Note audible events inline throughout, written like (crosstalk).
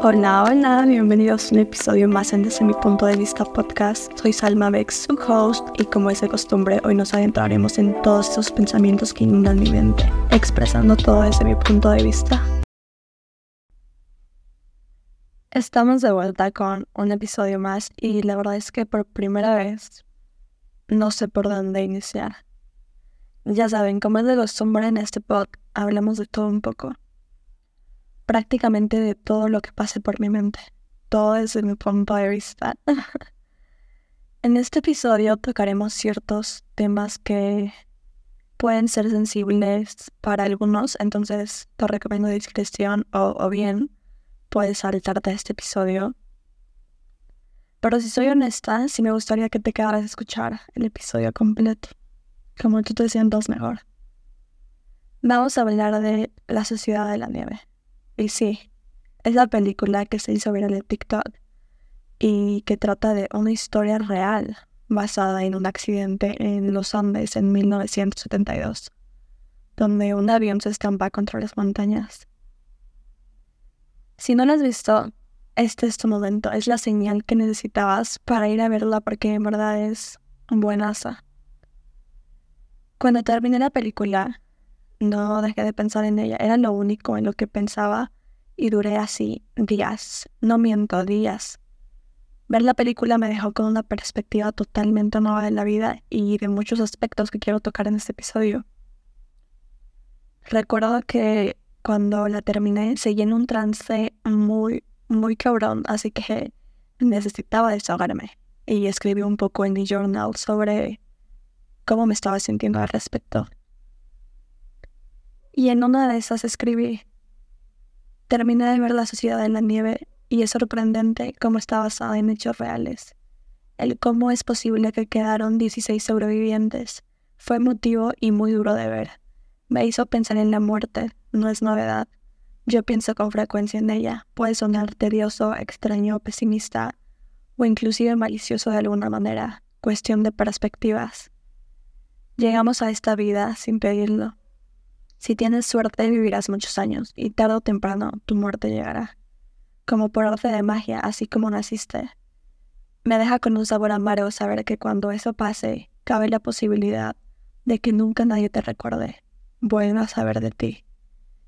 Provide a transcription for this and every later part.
Hola, hola, bienvenidos a un episodio más en Desde mi punto de vista podcast. Soy Salma Bex, su host, y como es de costumbre, hoy nos adentraremos en todos esos pensamientos que inundan mi mente, expresando todo desde mi punto de vista. Estamos de vuelta con un episodio más y la verdad es que por primera vez no sé por dónde iniciar. Ya saben, como es de costumbre en este pod, hablamos de todo un poco prácticamente de todo lo que pase por mi mente, todo desde mi punto de vista. (laughs) en este episodio tocaremos ciertos temas que pueden ser sensibles para algunos, entonces te recomiendo discreción o, bien puedes saltarte a este episodio. Pero si soy honesta, sí me gustaría que te quedaras a escuchar el episodio completo, como tú te sientas mejor. Vamos a hablar de la sociedad de la nieve. Y sí, es la película que se hizo viral en TikTok y que trata de una historia real basada en un accidente en los Andes en 1972, donde un avión se estampa contra las montañas. Si no la has visto, este es tu momento, es la señal que necesitabas para ir a verla porque en verdad es buenaza. Cuando terminé la película, no dejé de pensar en ella, era lo único en lo que pensaba y duré así días, no miento, días. Ver la película me dejó con una perspectiva totalmente nueva de la vida y de muchos aspectos que quiero tocar en este episodio. Recuerdo que cuando la terminé seguí en un trance muy, muy cabrón, así que necesitaba desahogarme y escribí un poco en mi journal sobre cómo me estaba sintiendo al respecto. Y en una de esas escribí, terminé de ver La Sociedad en la Nieve y es sorprendente cómo está basada en hechos reales. El cómo es posible que quedaron 16 sobrevivientes fue emotivo y muy duro de ver. Me hizo pensar en la muerte, no es novedad. Yo pienso con frecuencia en ella, puede sonar tedioso, extraño, pesimista o inclusive malicioso de alguna manera, cuestión de perspectivas. Llegamos a esta vida sin pedirlo, si tienes suerte vivirás muchos años y tarde o temprano tu muerte llegará. Como por arte de magia, así como naciste. Me deja con un sabor amargo saber que cuando eso pase, cabe la posibilidad de que nunca nadie te recuerde, vuelva a saber de ti,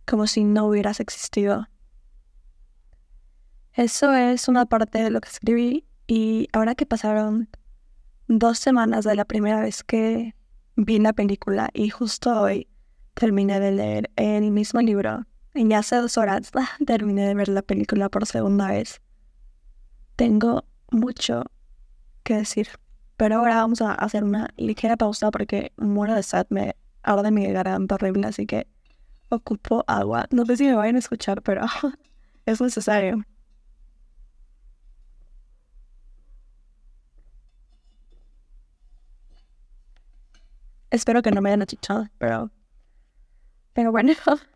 como si no hubieras existido. Eso es una parte de lo que escribí y ahora que pasaron dos semanas de la primera vez que vi la película y justo hoy terminé de leer el mismo libro y hace dos horas (laughs) terminé de ver la película por segunda vez. Tengo mucho que decir, pero ahora vamos a hacer una ligera pausa porque muero de sed, me de mi garganta horrible, así que ocupo agua. No sé si me vayan a escuchar, pero (laughs) es necesario. Espero que no me hayan achichado, pero pero bueno, (laughs)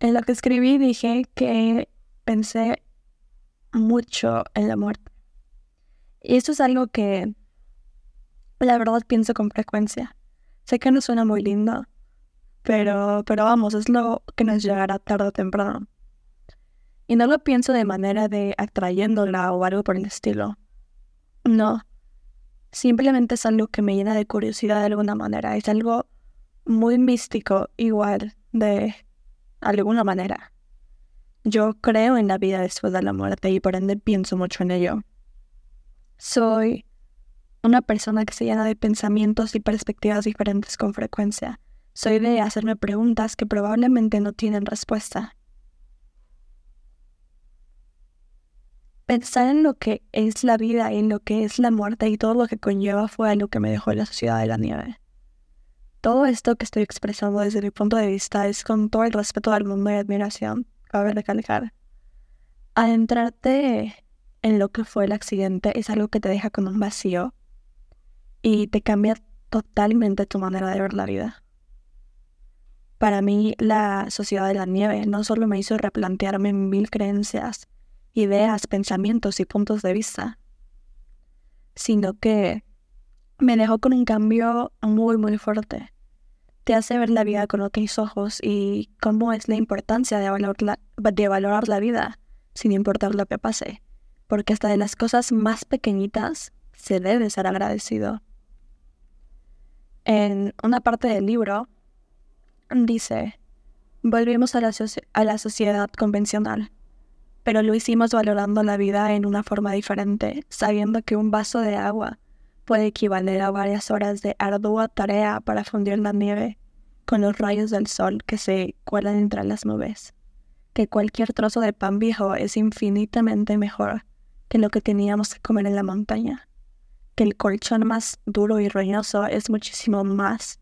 en lo que escribí dije que pensé mucho en la muerte. Y esto es algo que la verdad pienso con frecuencia. Sé que no suena muy lindo, pero, pero vamos, es lo que nos llegará tarde o temprano. Y no lo pienso de manera de atrayéndola o algo por el estilo. No. Simplemente es algo que me llena de curiosidad de alguna manera. Es algo muy místico igual de alguna manera. Yo creo en la vida después de la muerte y por ende pienso mucho en ello. Soy una persona que se llena de pensamientos y perspectivas diferentes con frecuencia. Soy de hacerme preguntas que probablemente no tienen respuesta. Pensar en lo que es la vida y en lo que es la muerte y todo lo que conlleva fue algo que me dejó la sociedad de la nieve todo esto que estoy expresando desde mi punto de vista es con todo el respeto del mundo y admiración, cabe recalcar. Adentrarte en lo que fue el accidente es algo que te deja con un vacío y te cambia totalmente tu manera de ver la vida. Para mí, la sociedad de la nieve no solo me hizo replantearme mil creencias, ideas, pensamientos y puntos de vista, sino que me dejó con un cambio muy, muy fuerte te hace ver la vida con otros ojos y cómo es la importancia de valorar la, de valorar la vida sin importar lo que pase. Porque hasta de las cosas más pequeñitas se debe ser agradecido. En una parte del libro dice, volvimos a la, a la sociedad convencional, pero lo hicimos valorando la vida en una forma diferente, sabiendo que un vaso de agua puede equivaler a varias horas de ardua tarea para fundir la nieve con los rayos del sol que se cuelan entre las nubes, que cualquier trozo de pan viejo es infinitamente mejor que lo que teníamos que comer en la montaña, que el colchón más duro y roñoso es muchísimo más,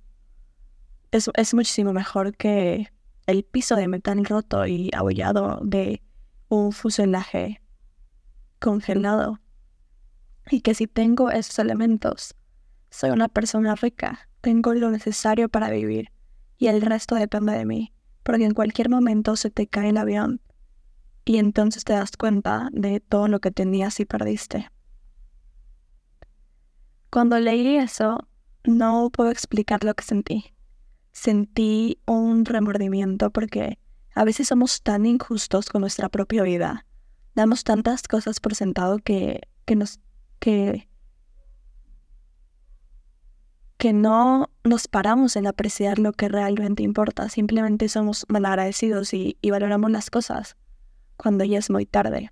es, es muchísimo mejor que el piso de metal roto y abollado de un fuselaje congelado y que si tengo esos elementos, soy una persona rica, tengo lo necesario para vivir y el resto depende de mí, porque en cualquier momento se te cae el avión y entonces te das cuenta de todo lo que tenías y perdiste. Cuando leí eso, no puedo explicar lo que sentí. Sentí un remordimiento porque a veces somos tan injustos con nuestra propia vida. Damos tantas cosas por sentado que, que nos que, que no nos paramos en apreciar lo que realmente importa, simplemente somos malagradecidos y, y valoramos las cosas cuando ya es muy tarde.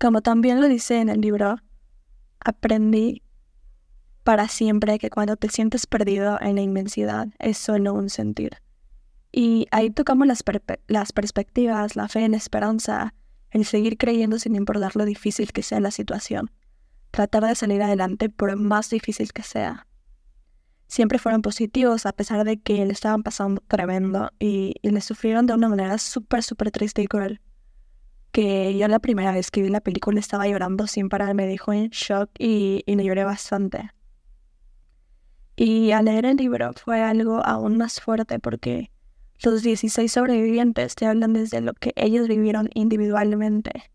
Como también lo dice en el libro, aprendí para siempre que cuando te sientes perdido en la inmensidad es solo un sentir. Y ahí tocamos las, las perspectivas, la fe, la esperanza, el seguir creyendo sin importar lo difícil que sea la situación, tratar de salir adelante por más difícil que sea. Siempre fueron positivos a pesar de que le estaban pasando tremendo y, le sufrieron de una manera súper, súper triste y cruel. Que yo la primera vez que vi la película estaba llorando sin parar, me dejó en shock y, y le lloré bastante. Y al leer el libro fue algo aún más fuerte porque los 16 sobrevivientes te hablan desde lo que ellos vivieron individualmente.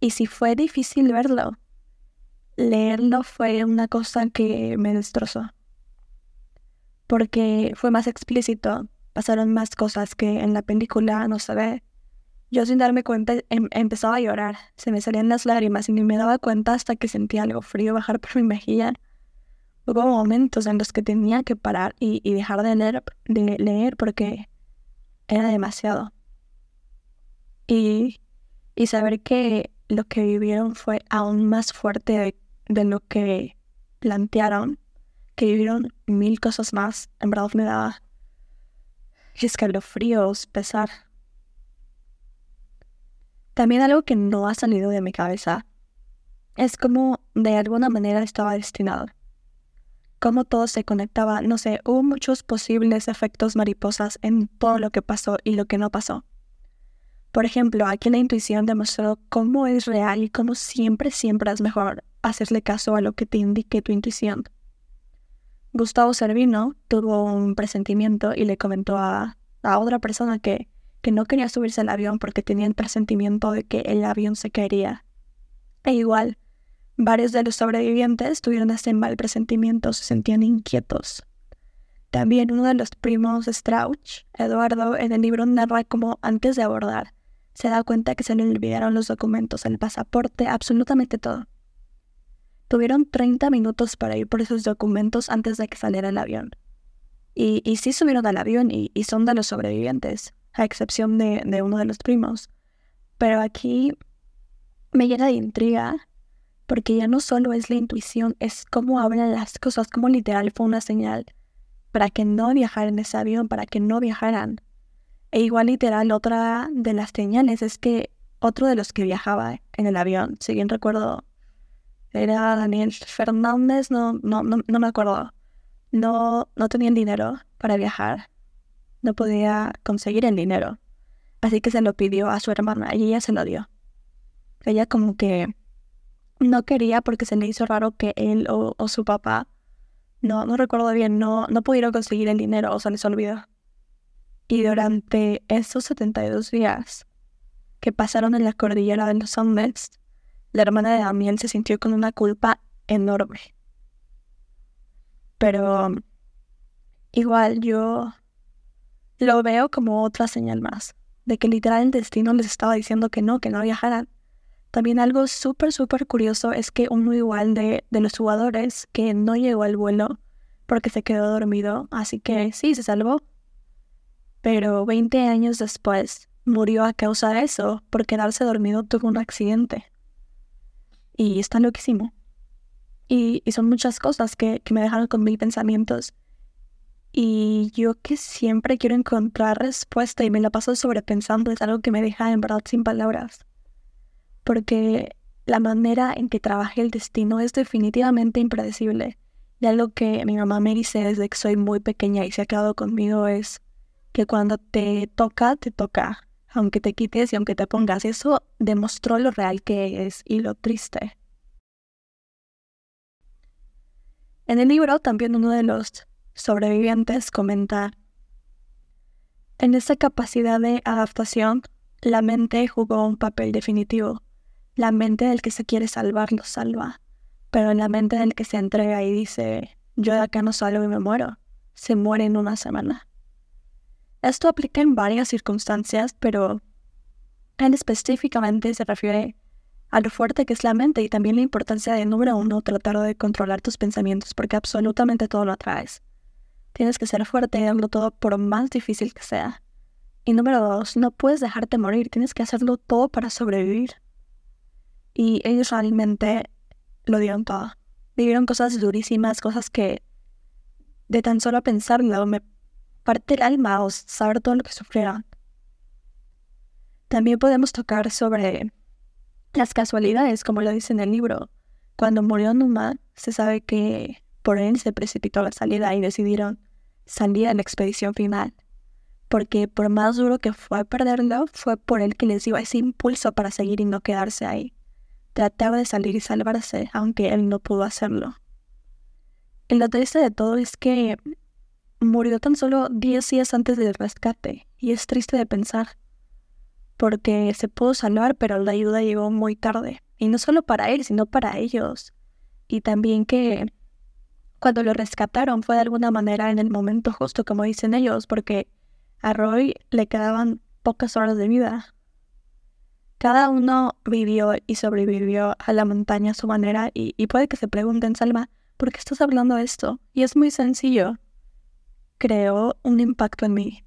Y si fue difícil verlo, leerlo fue una cosa que me destrozó. Porque fue más explícito, pasaron más cosas que en la película no se ve. Yo sin darme cuenta em, empezaba a llorar, se me salían las lágrimas y ni me daba cuenta hasta que sentía algo frío bajar por mi mejilla. Hubo momentos en los que tenía que parar y, dejar de leer, de leer porque era demasiado. Y, y saber que lo que vivieron fue aún más fuerte de, lo que plantearon, que vivieron mil cosas más, en verdad me da escalofríos, pesar. También algo que no ha salido de mi cabeza es como de alguna manera estaba destinado cómo todo se conectaba, no sé, hubo muchos posibles efectos mariposas en todo lo que pasó y lo que no pasó. Por ejemplo, aquí la intuición demostró cómo es real y cómo siempre, siempre es mejor hacerle caso a lo que te indique tu intuición. Gustavo Servino tuvo un presentimiento y le comentó a, a otra persona que, que no quería subirse al avión porque tenía el presentimiento de que el avión se caería. E igual, Varios de los sobrevivientes tuvieron este mal presentimiento, se sentían inquietos. También uno de los primos Strauch, Eduardo, en el libro narra cómo antes de abordar se da cuenta que se le olvidaron los documentos, el pasaporte, absolutamente todo. Tuvieron 30 minutos para ir por esos documentos antes de que saliera el avión. Y, y sí subieron al avión y, son de los sobrevivientes, a excepción de, de uno de los primos. Pero aquí me llena de intriga porque ya no solo es la intuición, es cómo hablan las cosas, como literal fue una señal para que no viajaran en ese avión, para que no viajaran. E igual literal, otra de las señales es que otro de los que viajaba en el avión, si bien recuerdo, era Daniel Fernández, no, no, no, no me acuerdo, no, no tenían dinero para viajar, no podía conseguir el dinero, así que se lo pidió a su hermana y ella se lo dio. Ella como que no quería porque se le hizo raro que él o, su papá, no, no recuerdo bien, no, no pudieron conseguir el dinero o se les olvidó. Y durante esos 72 días que pasaron en la cordillera de los Andes, la hermana de Damián se sintió con una culpa enorme. Pero igual yo lo veo como otra señal más, de que literal el destino les estaba diciendo que no, que no viajaran. También algo súper, súper curioso es que uno igual de, de los jugadores que no llegó al vuelo porque se quedó dormido, así que sí, se salvó. Pero 20 años después murió a causa de eso, por quedarse dormido tuvo un accidente. Y está loquísimo. Y, y son muchas cosas que, que me dejaron con mil pensamientos. Y yo que siempre quiero encontrar respuesta y me la paso sobrepensando es algo que me deja en verdad sin palabras. Porque la manera en que trabaja el destino es definitivamente impredecible. Y algo que mi mamá me dice desde que soy muy pequeña y se ha quedado conmigo es que cuando te toca, te toca. Aunque te quites y aunque te pongas. Eso demostró lo real que es y lo triste. En el libro también uno de los sobrevivientes comenta, en esa capacidad de adaptación, la mente jugó un papel definitivo. La mente del que se quiere salvar lo salva, pero en la mente del que se entrega y dice, yo de acá no salgo y me muero, se muere en una semana. Esto aplica en varias circunstancias, pero él específicamente se refiere a lo fuerte que es la mente y también la importancia de, número uno, tratar de controlar tus pensamientos porque absolutamente todo lo atraes. Tienes que ser fuerte y darlo todo por más difícil que sea. Y número dos, no puedes dejarte morir, tienes que hacerlo todo para sobrevivir. Y ellos realmente lo dieron todo. Vivieron cosas durísimas, cosas que de tan solo pensarlo me parte el alma o saber todo lo que sufrieron. También podemos tocar sobre las casualidades, como lo dice en el libro. Cuando murió Numa, se sabe que por él se precipitó la salida y decidieron salía en la expedición final, porque por más duro que fue perderlo, fue por él que les dio ese impulso para seguir y no quedarse ahí. Tratar de salir y salvarse, aunque él no pudo hacerlo. Y lo triste de todo es que murió tan solo 10 días antes del rescate, y es triste de pensar, porque se pudo salvar, pero la ayuda llegó muy tarde, y no solo para él, sino para ellos. Y también que cuando lo rescataron fue de alguna manera en el momento justo, como dicen ellos, porque a Roy le quedaban pocas horas de vida. Cada uno vivió y sobrevivió a la montaña a su manera y, y puede que se pregunten, Salma, ¿por qué estás hablando de esto? Y es muy sencillo. Creó un impacto en mí.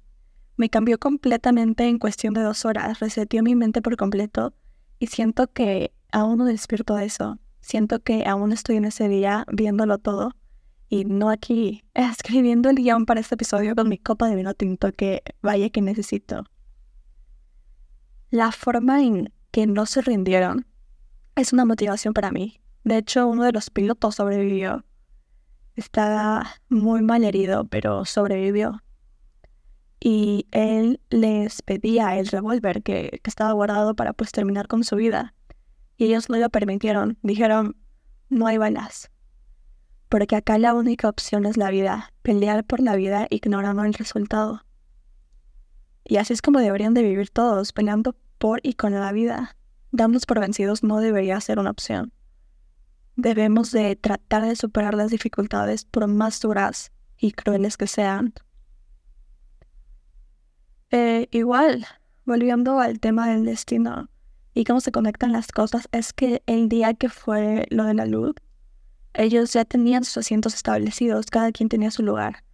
Me cambió completamente en cuestión de dos horas, reseteó mi mente por completo y siento que aún no despierto de eso. Siento que aún estoy en ese día viéndolo todo y no aquí (laughs) escribiendo el guion para este episodio con mi copa de vino tinto que vaya que necesito. La forma en que no se rindieron es una motivación para mí. De hecho, uno de los pilotos sobrevivió. Estaba muy mal herido, pero sobrevivió. Y él les pedía el revólver que, estaba guardado para pues terminar con su vida. Y ellos no lo permitieron. Dijeron, no hay balas porque acá la única opción es la vida, pelear por la vida ignorando el resultado. Y así es como deberían de vivir todos, peleando por y con la vida. Darnos por vencidos no debería ser una opción. Debemos de tratar de superar las dificultades por más duras y crueles que sean. Eh, igual, volviendo al tema del destino y cómo se conectan las cosas, es que el día que fue lo de la luz, ellos ya tenían sus asientos establecidos, cada quien tenía su lugar.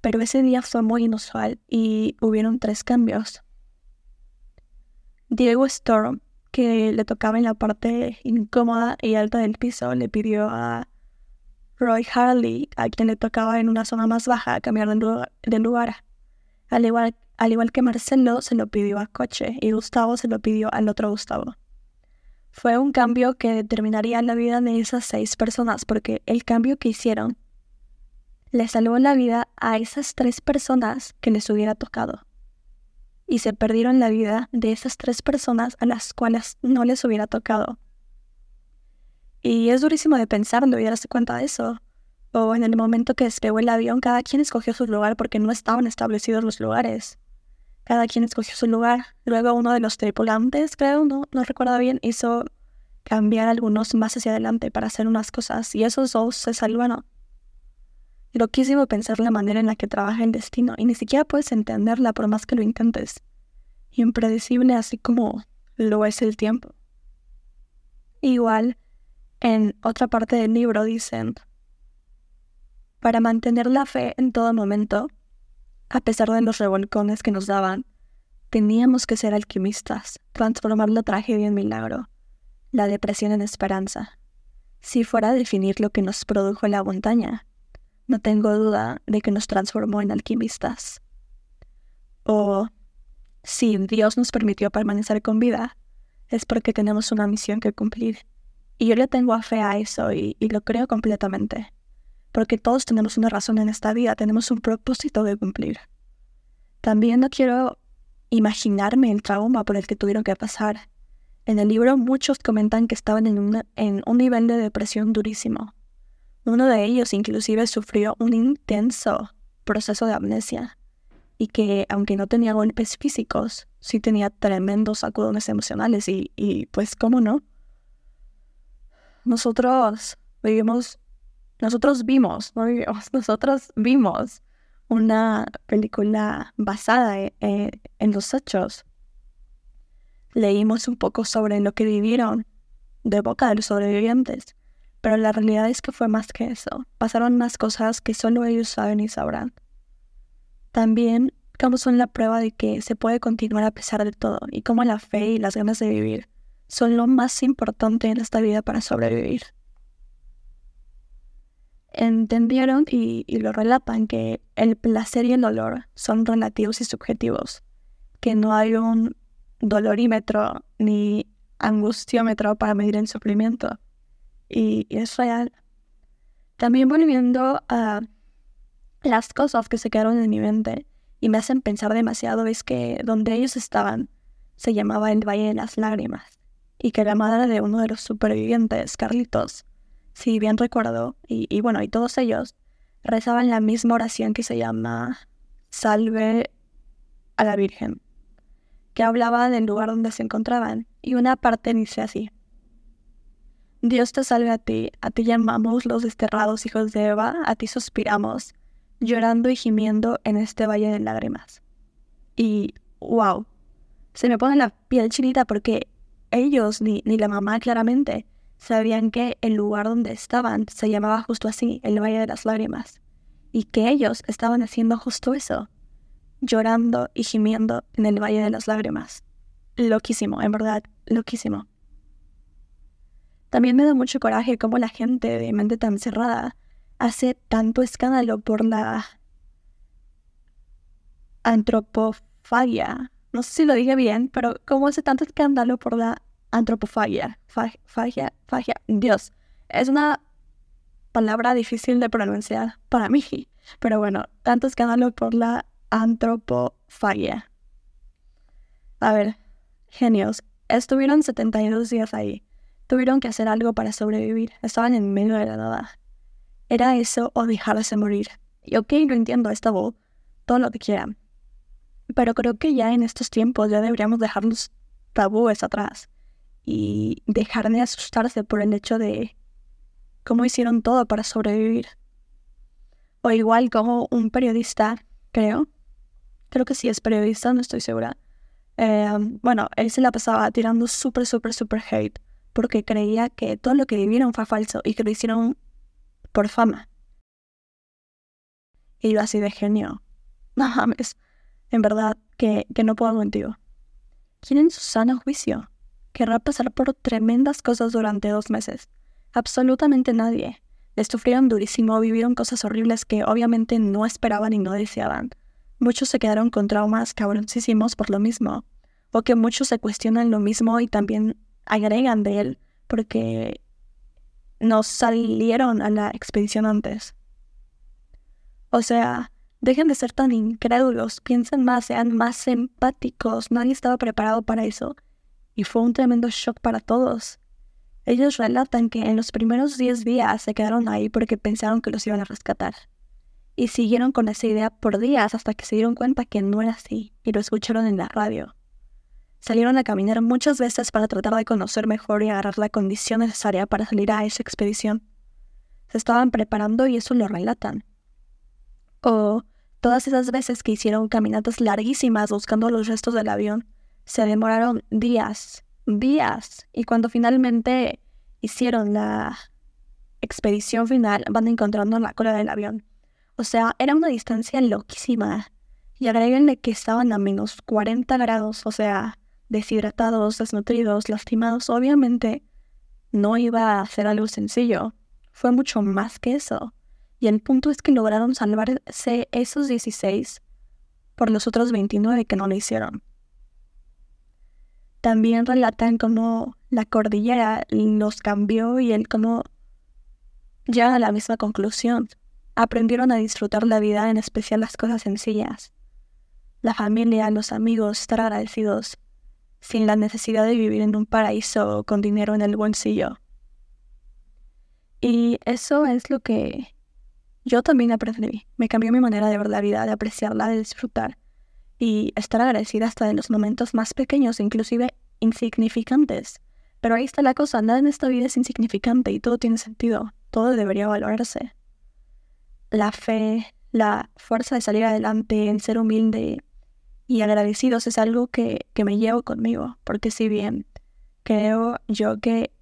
Pero ese día fue muy inusual y hubieron tres cambios. Diego Storm, que le tocaba en la parte incómoda y alta del piso, le pidió a Roy Harley, a quien le tocaba en una zona más baja, cambiar de lugar. Al, igual, al igual que Marcelo se lo pidió a Coche y Gustavo se lo pidió al otro Gustavo fue un cambio que determinaría la vida de esas seis personas, porque el cambio que hicieron le salvó la vida a esas tres personas que les hubiera tocado. Y se perdieron la vida de esas tres personas a las cuales no les hubiera tocado. Y es durísimo de pensarlo y darse cuenta de eso. O en el momento que despegó el avión, cada quien escogió su lugar porque no estaban establecidos los lugares. Cada quien escogió su lugar. Luego uno de los tripulantes, creo, no, no recuerdo bien, hizo cambiar algunos más hacia adelante para hacer unas cosas y esos dos se salvaron. Loquísimo pensar la manera en la que trabaja el destino y ni siquiera puedes entenderla por más que lo intentes. Impredecible así como lo es el tiempo. Igual, en otra parte del libro dicen, para mantener la fe en todo momento, a pesar de los revolcones que nos daban, teníamos que ser alquimistas, transformar la tragedia en milagro, la depresión en esperanza. Si fuera a definir lo que nos produjo la montaña, no tengo duda de que nos transformó en alquimistas. O si Dios nos permitió permanecer con vida, es porque tenemos una misión que cumplir. Y yo le tengo a fe a eso y, y lo creo completamente porque todos tenemos una razón en esta vida, tenemos un propósito de cumplir. También no quiero imaginarme el trauma por el que tuvieron que pasar. En el libro muchos comentan que estaban en, en un nivel de depresión durísimo. Uno de ellos inclusive sufrió un intenso proceso de amnesia y que aunque no tenía golpes físicos, sí tenía tremendos sacudones emocionales y, y pues cómo no. Nosotros vivimos nosotros vimos, no (laughs) nosotros vimos una película basada e, e, en, los hechos. Leímos un poco sobre lo que vivieron de boca de los sobrevivientes, pero la realidad es que fue más que eso. Pasaron más cosas que solo ellos saben y sabrán. También como son la prueba de que se puede continuar a pesar de todo y cómo la fe y las ganas de vivir son lo más importante en esta vida para sobrevivir entendieron y, lo relatan que el placer y el dolor son relativos y subjetivos, que no hay un dolorímetro ni angustiómetro para medir el sufrimiento. Y, y, es real. También volviendo a las cosas que se quedaron en mi mente y me hacen pensar demasiado es que donde ellos estaban se llamaba el Valle de las Lágrimas y que la madre de uno de los supervivientes, Carlitos, si bien recuerdo, y, bueno, y todos ellos rezaban la misma oración que se llama Salve a la Virgen, que hablaba del lugar donde se encontraban, y una parte dice así. Dios te salve a ti, a ti llamamos los desterrados hijos de Eva, a ti suspiramos, llorando y gimiendo en este valle de lágrimas. Y, wow, se me pone la piel chinita porque ellos, ni, ni la mamá claramente, sabían que el lugar donde estaban se llamaba justo así, el Valle de las Lágrimas, y que ellos estaban haciendo justo eso, llorando y gimiendo en el Valle de las Lágrimas. Loquísimo, en verdad, loquísimo. También me da mucho coraje cómo la gente de mente tan cerrada hace tanto escándalo por la antropofagia. No sé si lo dije bien, pero cómo hace tanto escándalo por la antropofagia. Fagia, fagia, Dios. Es una palabra difícil de pronunciar para mí. Pero bueno, tanto escándalo por la antropofagia. A ver, genios. Estuvieron 72 días ahí. Tuvieron que hacer algo para sobrevivir. Estaban en medio de la nada. Era eso o dejarse morir. Y ok, lo entiendo, esta voz, todo lo que quieran. Pero creo que ya en estos tiempos ya deberíamos dejar los tabúes atrás y dejar de asustarse por el hecho de cómo hicieron todo para sobrevivir. O igual como un periodista, creo, creo que sí es periodista, no estoy segura. Em, bueno, él se la pasaba tirando súper, súper, súper hate porque creía que todo lo que vivieron fue falso y que lo hicieron por fama. Y yo así de genio. (laughs) No mames, en verdad que, que no puedo mentir. ¿Quién en su sano juicio querrá pasar por tremendas cosas durante dos meses. Absolutamente nadie. Les sufrieron durísimo, vivieron cosas horribles que obviamente no esperaban y no deseaban. Muchos se quedaron con traumas cabroncísimos por lo mismo, o que muchos se cuestionan lo mismo y también agregan de él, porque no salieron a la expedición antes. O sea, dejen de ser tan incrédulos, piensen más, sean más empáticos, nadie estaba preparado para eso y fue un tremendo shock para todos. Ellos relatan que en los primeros 10 días se quedaron ahí porque pensaron que los iban a rescatar. Y siguieron con esa idea por días hasta que se dieron cuenta que no era así y lo escucharon en la radio. Salieron a caminar muchas veces para tratar de conocer mejor y agarrar la condición necesaria para salir a esa expedición. Se estaban preparando y eso lo relatan. O todas esas veces que hicieron caminatas larguísimas buscando los restos del avión, se demoraron días, días, y cuando finalmente hicieron la expedición final, van encontrando la cola del avión. O sea, era una distancia loquísima. Y agréguenle que estaban a menos 40 grados, o sea, deshidratados, desnutridos, lastimados. Obviamente no iba a ser algo sencillo. Fue mucho más que eso. Y el punto es que lograron salvarse esos 16 por los otros 29 que no lo hicieron. También relatan cómo la cordillera los cambió y el cómo llegan a la misma conclusión. Aprendieron a disfrutar la vida, en especial las cosas sencillas. La familia, los amigos, estar agradecidos, sin la necesidad de vivir en un paraíso con dinero en el bolsillo. Y eso es lo que yo también aprendí. Me cambió mi manera de ver la vida, de apreciarla, de disfrutar y estar agradecida hasta en los momentos más pequeños, inclusive insignificantes. Pero ahí está la cosa, nada en esta vida es insignificante y todo tiene sentido, todo debería valorarse. La fe, la fuerza de salir adelante, el ser humilde y agradecidos es algo que, que me llevo conmigo, porque si bien creo yo que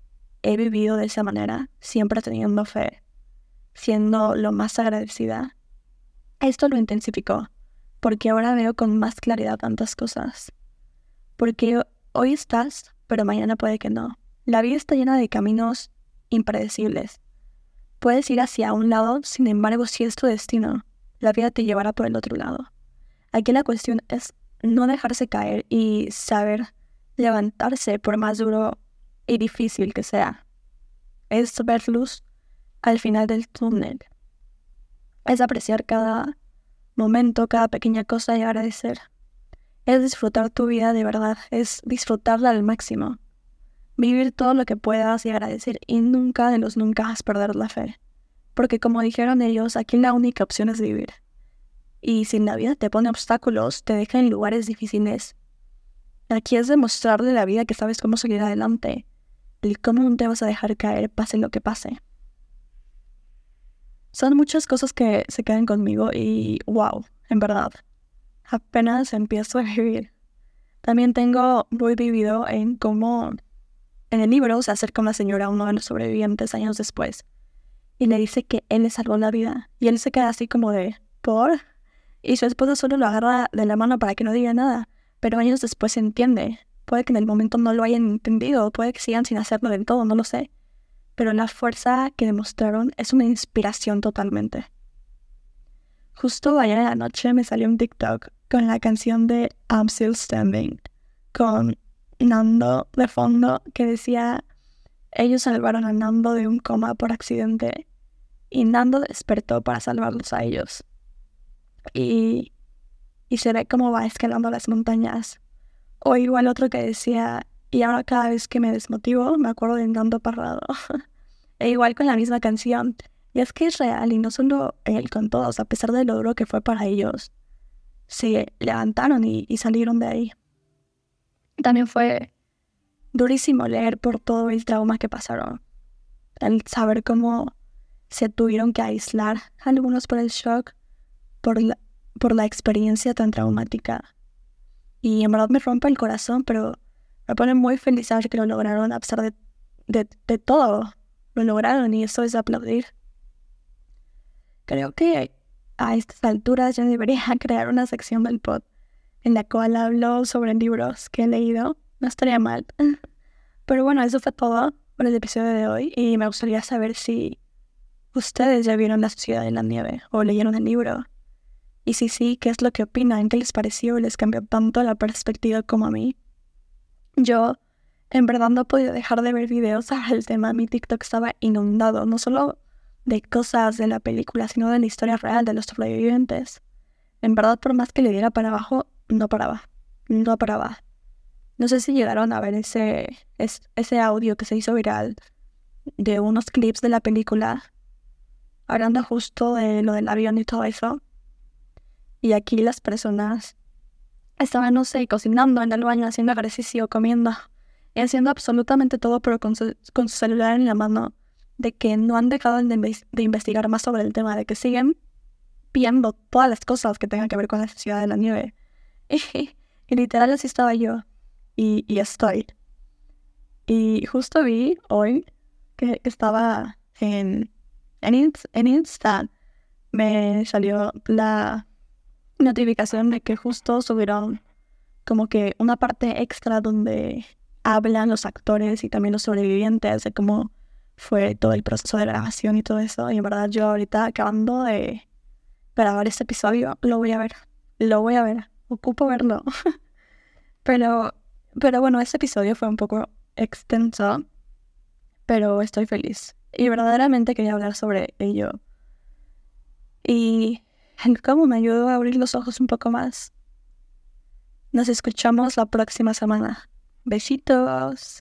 he vivido de esa manera, siempre teniendo fe, siendo lo más agradecida, esto lo intensificó, porque ahora veo con más claridad tantas cosas. Porque hoy estás, pero mañana puede que no. La vida está llena de caminos impredecibles. Puedes ir hacia un lado, sin embargo, si es tu destino, la vida te llevará por el otro lado. Aquí la cuestión es no dejarse caer y saber levantarse por más duro y difícil que sea. Es ver luz al final del túnel. Es apreciar cada momento, cada pequeña cosa y agradecer. Es disfrutar tu vida de verdad, es disfrutarla al máximo. Vivir todo lo que puedas y agradecer y nunca de los nunca perder la fe. Porque como dijeron ellos, aquí la única opción es vivir. Y si la vida te pone obstáculos, te deja en lugares difíciles, aquí es demostrarle a la vida que sabes cómo seguir adelante y cómo no te vas a dejar caer pase lo que pase. Son muchas cosas que se quedan conmigo y wow, en verdad, apenas empiezo a vivir. También tengo muy vivido en cómo en el libro se acerca una señora a uno de los sobrevivientes años después y le dice que él le salvó la vida y él se queda así como de ¿por? Y su esposa solo lo agarra de la mano para que no diga nada, pero años después se entiende. Puede que en el momento no lo hayan entendido, puede que sigan sin hacerlo del todo, no lo sé. Pero la fuerza que demostraron es una inspiración totalmente. Justo ayer en la noche me salió un TikTok con la canción de I'm Still Standing, con Nando de fondo, que decía, ellos salvaron a Nando de un coma por accidente y Nando despertó para salvarlos a ellos y, y se ve cómo va escalando las montañas. O igual otro que decía, y ahora cada vez que me desmotivo me acuerdo de Nando Parrado. (laughs) e igual con la misma canción. Y es que es real y no solo él con todos, a pesar del logro que fue para ellos. Se levantaron y, y salieron de ahí. También fue durísimo leer por todo el trauma que pasaron. El saber cómo se tuvieron que aislar, algunos por el shock, por la, por la experiencia tan traumática. Y en verdad me rompe el corazón, pero me pone muy feliz saber que lo lograron a pesar de, de, de todo. Lo lograron y eso es aplaudir. Creo que a estas alturas ya debería (laughs) crear una sección del pod en la cual hablo sobre libros que he leído. No estaría mal. (laughs) Pero bueno, eso fue todo por el episodio de hoy y me gustaría saber si ustedes ya vieron La Sociedad de la Nieve o leyeron el libro. Y si sí, ¿qué es lo que opinan? ¿Qué les pareció? ¿Les cambió tanto la perspectiva como a mí? Yo, en verdad, no podía dejar de ver videos el tema. Mi TikTok estaba inundado, no solo de cosas de la película, sino de la historia real de los sobrevivientes. En verdad, por más que le diera para abajo, no paraba. No paraba. No sé si llegaron a ver ese, ese audio que se hizo viral de unos clips de la película, hablando justo de lo del avión y todo eso. Y aquí las personas estaban, no sé, cocinando en el baño, haciendo ejercicio, comiendo y haciendo absolutamente todo, pero con su, con su celular en la mano, de que no han dejado de, de investigar más sobre el tema, de que siguen viendo todas las cosas que tengan que ver con la sociedad de la nieve. (laughs) Y, literal así estaba yo. Y, y estoy. Y justo vi hoy que estaba en, en, en Insta, me salió la notificación de que justo subieron como que una parte extra donde hablan los actores y también los sobrevivientes de cómo fue todo el proceso de grabación y todo eso. Y en verdad yo ahorita acabando de grabar este episodio, lo voy a ver. Lo voy a ver. Ocupo verlo. (laughs) pero, pero bueno, este episodio fue un poco extenso, pero estoy feliz. Y verdaderamente quería hablar sobre ello. Y cómo me ayudó a abrir los ojos un poco más. Nos escuchamos la próxima semana. Besitos.